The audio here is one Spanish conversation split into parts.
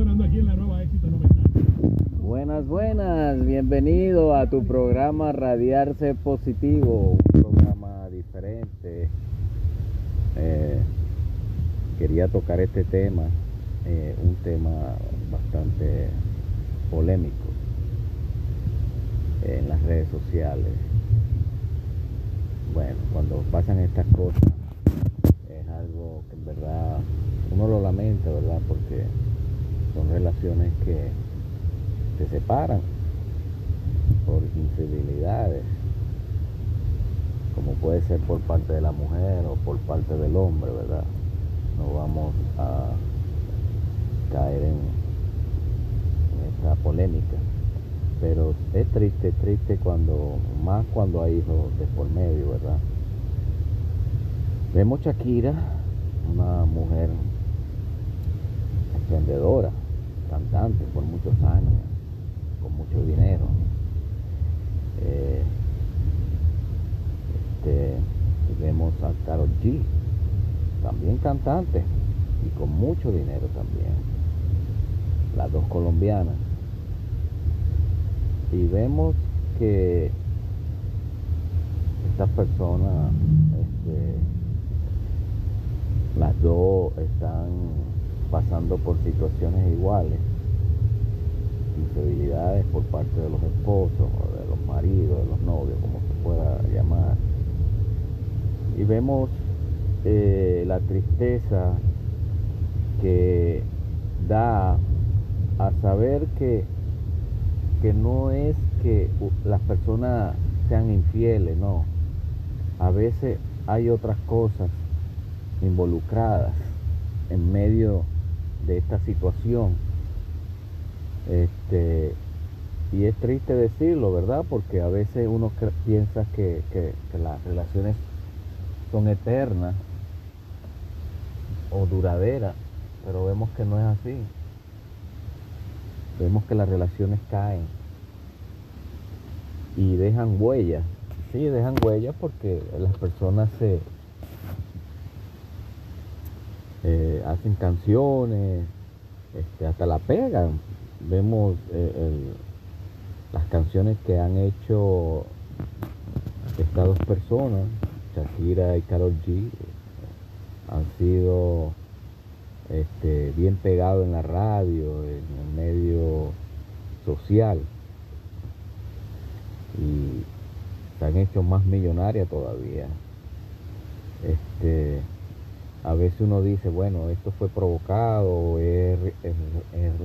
aquí en la nueva éxito 90. Buenas, buenas, bienvenido a tu programa Radiarse Positivo, un programa diferente. Eh, quería tocar este tema, eh, un tema bastante polémico en las redes sociales. Bueno, cuando pasan estas cosas es algo que en verdad uno lo lamenta, ¿verdad? Porque son relaciones que se separan por infidelidades, como puede ser por parte de la mujer o por parte del hombre, ¿verdad? No vamos a caer en esta polémica, pero es triste, triste cuando, más cuando hay hijos de por medio, ¿verdad? Vemos Shakira, una mujer emprendedora, cantante por muchos años, con mucho dinero. Eh, este, vemos a Karol G, también cantante y con mucho dinero también. Las dos colombianas. Y vemos que estas personas, este, las dos están pasando por situaciones iguales infidelidades por parte de los esposos de los maridos, de los novios, como se pueda llamar. Y vemos eh, la tristeza que da a saber que, que no es que las personas sean infieles, no. A veces hay otras cosas involucradas en medio de esta situación este, y es triste decirlo, ¿verdad? Porque a veces uno piensa que, las relaciones son eternas o duraderas, pero vemos que no es así. Vemos que las relaciones caen y dejan huellas. Sí, dejan huellas porque las personas se eh, hacen canciones, este, hasta la pegan vemos eh, las canciones que han hecho estas dos personas, Shakira y Karol G, han sido este, bien pegados en la radio, en el medio social y se han hecho más millonarias todavía. Este, a veces uno dice, bueno, esto fue provocado, es,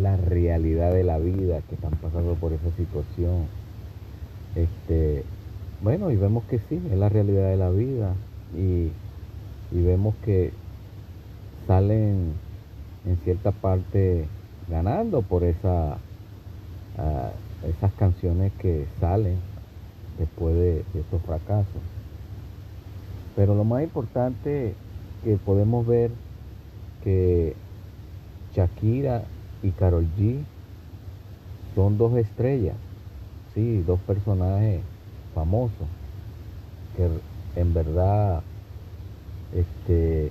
la realidad de la vida que están pasando por esa situación. Este, bueno, y vemos que sí, es la realidad de la vida y, vemos que salen en cierta parte ganando por esa, ah, esas canciones que salen después de, de estos fracasos. Pero lo más importante que podemos ver que Shakira y Carol G son dos estrellas, sí, dos personajes famosos que en verdad este,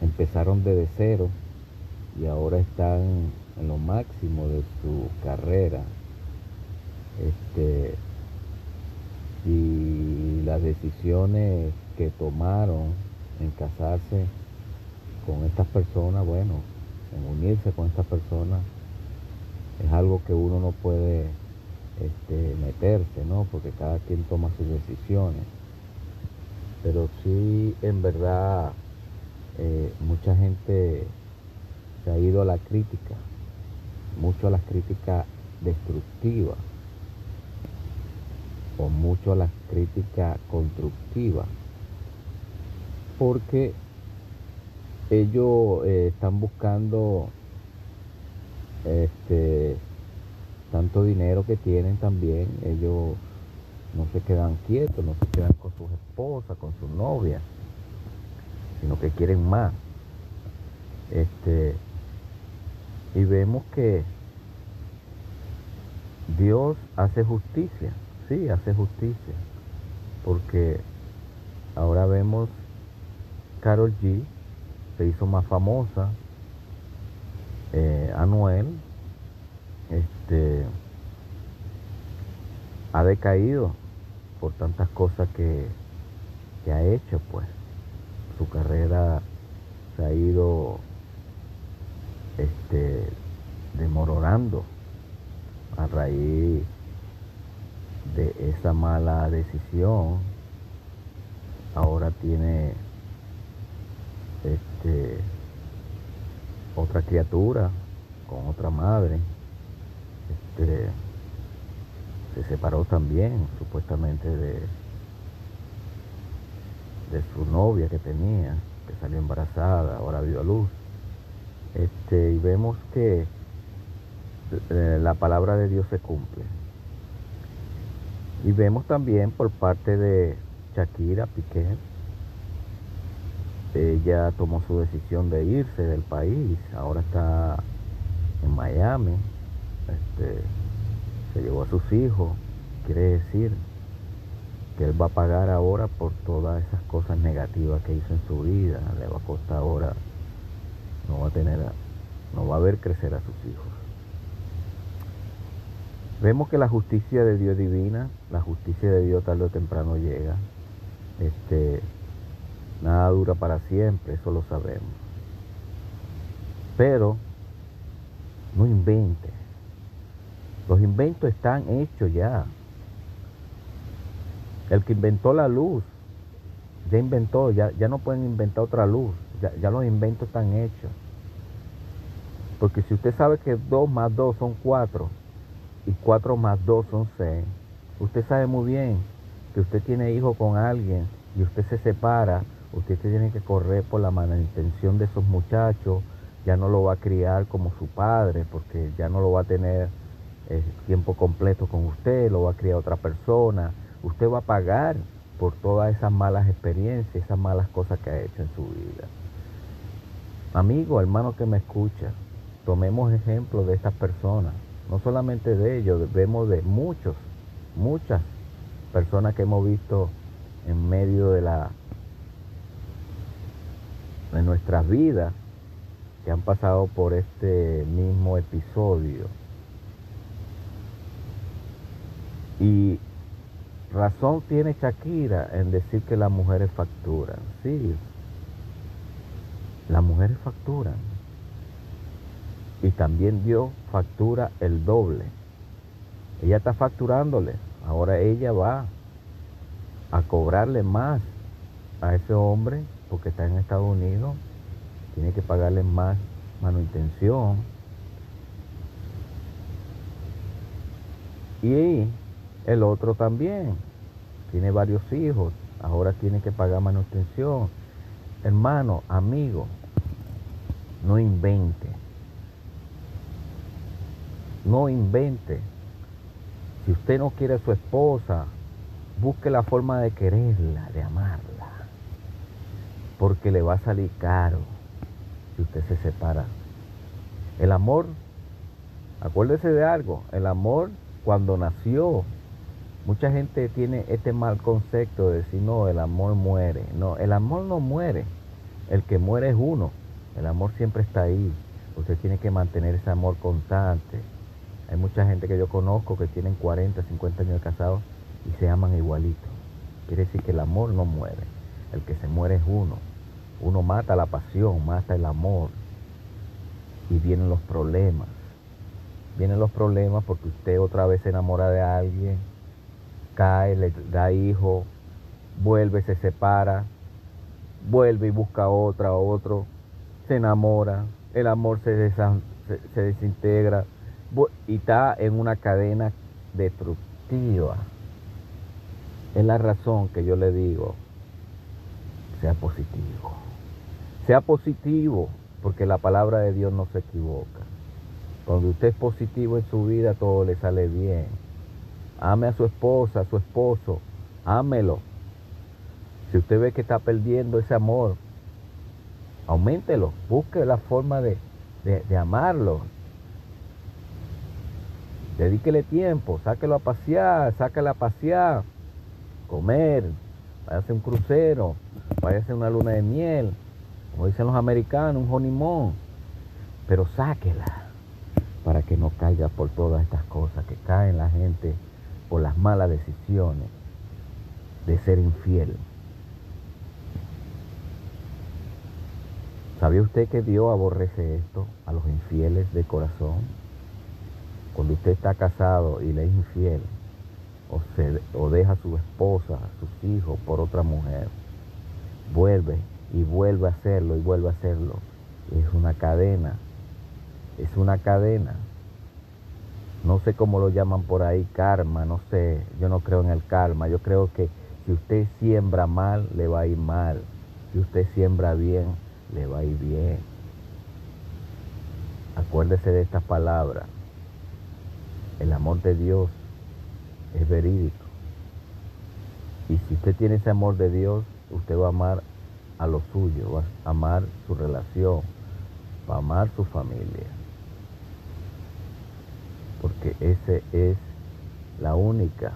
empezaron desde cero y ahora están en lo máximo de su carrera. Este, y las decisiones que tomaron en casarse con estas personas, bueno, en unirse con estas personas, es algo que uno no puede este, meterse, ¿no? Porque cada quien toma sus decisiones. Pero sí, en verdad, eh, mucha gente se ha ido a la crítica, mucho a la crítica destructiva o mucho a la crítica constructiva porque ellos eh, están buscando este tanto dinero que tienen también, ellos no se quedan quietos, no se quedan con sus esposas, con sus novias, sino que quieren más. Este, y vemos que Dios hace justicia, sí, hace justicia, porque ahora vemos Carol G se hizo más famosa eh, Anuel este, ha decaído por tantas cosas que, que ha hecho, pues. Su carrera se ha ido este, demorando a raíz de esa mala decisión. Ahora tiene este, otra criatura con otra madre. Este, se separó también supuestamente de, de su novia que tenía, que salió embarazada, ahora dio a luz. Este, y vemos que eh, la palabra de Dios se cumple. Y vemos también por parte de Shakira Piqué, ella tomó su decisión de irse del país, ahora está en Miami, este, se llevó a sus hijos, quiere decir que él va a pagar ahora por todas esas cosas negativas que hizo en su vida, le va a costar ahora, no va a tener, no va a ver crecer a sus hijos. Vemos que la justicia de Dios divina, la justicia de Dios tarde o temprano llega. Este, nada dura para siempre, eso lo sabemos. Pero no invente. Los inventos están hechos ya. El que inventó la luz, ya inventó, ya, ya no pueden inventar otra luz. Ya, los inventos están hechos. Porque si usted sabe que 2 más 2 son 4 y 4 más 2 son 6, usted sabe muy bien que usted tiene hijo con alguien y usted se separa, usted tiene que correr por la manutención de esos muchachos, ya no lo va a criar como su padre, porque ya no lo va a tener eh, tiempo completo con usted, lo va a criar otra persona, usted va a pagar por todas esas malas experiencias, esas malas cosas que ha hecho en su vida. Amigo, hermano que me escucha, tomemos ejemplo de estas personas, no solamente de ellos, vemos de muchos, muchas personas que hemos visto en medio de la de nuestras vidas que han pasado por este mismo episodio. Y razón tiene Shakira en decir que las mujeres facturan. Sí, las mujeres facturan. Y también Dios factura el doble. Ella está facturándole. Ahora ella va a cobrarle más a ese hombre porque está en Estados Unidos, tiene que pagarle más manutención. Y el otro también, tiene varios hijos, ahora tiene que pagar manutención. Hermano, amigo, no invente. No invente. Si usted no quiere a su esposa, busque la forma de quererla, de amarla porque le va a salir caro si usted se separa. El amor, acuérdese de algo, el amor cuando nació, mucha gente tiene este mal concepto de decir, no, el amor muere. No, el amor no muere, el que muere es uno, el amor siempre está ahí. Usted tiene que mantener ese amor constante. Hay mucha gente que yo conozco que tienen 40, 50 años de casados y se aman igualito. Quiere decir que el amor no muere, el que se muere es uno. Uno mata la pasión, mata el amor y vienen los problemas. Vienen los problemas porque usted otra vez se enamora de alguien, cae, le da hijo, vuelve, se separa, vuelve y busca otra, otro, se enamora, el amor se, se desintegra y está en una cadena destructiva. Es la razón que yo le digo, sea positivo. Sea positivo, porque la palabra de Dios no se equivoca. Cuando usted es positivo en su vida, todo le sale bien. Ame a su esposa, a su esposo, ámelo. Si usted ve que está perdiendo ese amor, aumentelo, busque la forma de, de, amarlo. Dedíquele tiempo, sáquelo a pasear, sáquela a pasear, comer, váyase un crucero, váyase una luna de miel, como dicen los americanos, un honeymoon. pero sáquela para que no caiga por todas estas cosas que caen la gente por las malas decisiones de ser infiel. ¿Sabía usted que Dios aborrece esto a los infieles de corazón? Cuando usted está casado y le es infiel, o, se, o deja a su esposa, a sus hijos por otra mujer, vuelve y vuelve a hacerlo y vuelve a hacerlo. Es una cadena, es una cadena. No sé cómo lo llaman por ahí, karma, no sé, yo no creo en el karma, yo creo que si usted siembra mal, le va a ir mal. Si usted siembra bien, le va a ir bien. Acuérdese de estas palabras. El amor de Dios es verídico. Y si usted tiene ese amor de Dios, usted va a amar a lo suyo, a amar su relación, amar su familia. Porque esa es la única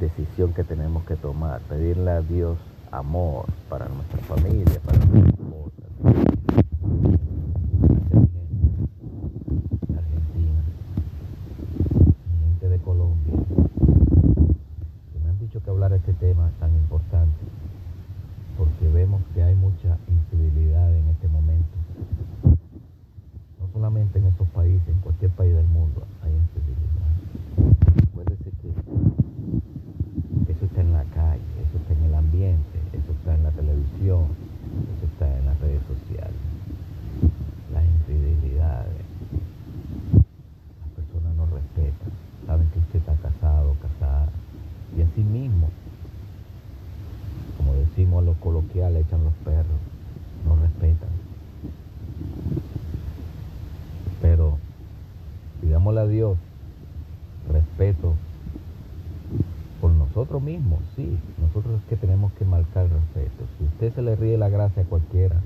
decisión que tenemos que tomar, pedirle a Dios amor para nuestra familia, para esposa. Argentina, gente de Colombia, que me han dicho que hablar de este tema tan importante, porque vemos que hay mucha infidelidad en este momento. No solamente en estos países, en cualquier país del mundo hay infidelidad. Acuérdese que eso está en la calle, eso está en el ambiente, eso está en la televisión, eso está en las redes sociales. Las infidelidades. Las personas no respetan, saben que usted está casado, casada. Y así mismo, como decimos a los coloquiales, echan los perros, no respetan. Pero, digámosle a Dios, respeto por nosotros mismos, sí, nosotros es que tenemos que marcar el respeto. Si usted se le ríe la gracia a cualquiera,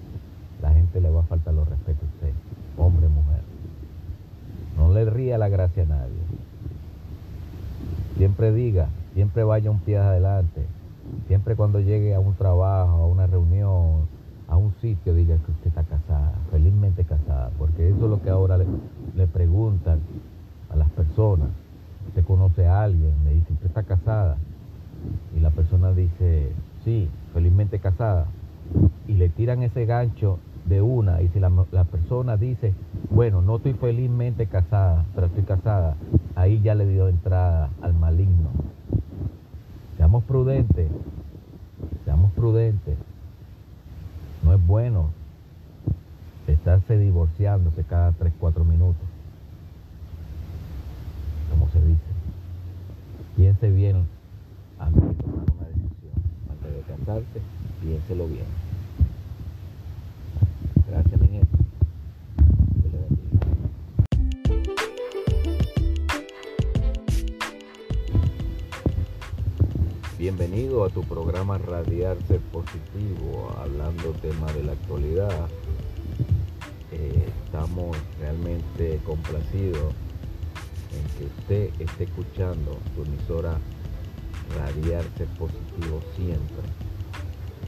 la gente le va a faltar los respetos a usted, hombre, mujer. No le ría la gracia a nadie. Siempre diga, siempre vaya un pie adelante. Siempre cuando llegue a un trabajo, a una reunión, a un sitio, diga que usted está casada, felizmente casada, porque eso es lo que ahora le, le preguntan a las personas. Usted conoce a alguien, le dice, ¿usted está casada? Y la persona dice, sí, felizmente casada. Y le tiran ese gancho de una. Y si la, la persona dice, bueno, no estoy felizmente casada, pero estoy casada, ahí ya le dio entrada al maligno. Seamos prudentes, seamos prudentes. No es bueno estarse divorciándose cada 3, 4 minutos. Como se dice. Piense bien antes de tomar una decisión. Antes piénselo bien. Gracias. Bienvenido a tu programa Radiar Ser Positivo, hablando temas de la actualidad. Eh, estamos realmente complacidos en que usted esté escuchando su emisora Radiar Ser Positivo siempre.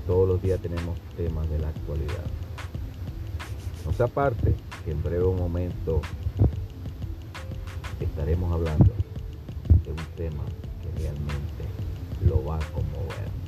Todos los días tenemos temas de la actualidad. No se aparte que en breve momento estaremos hablando de un tema que realmente lo va a conmover.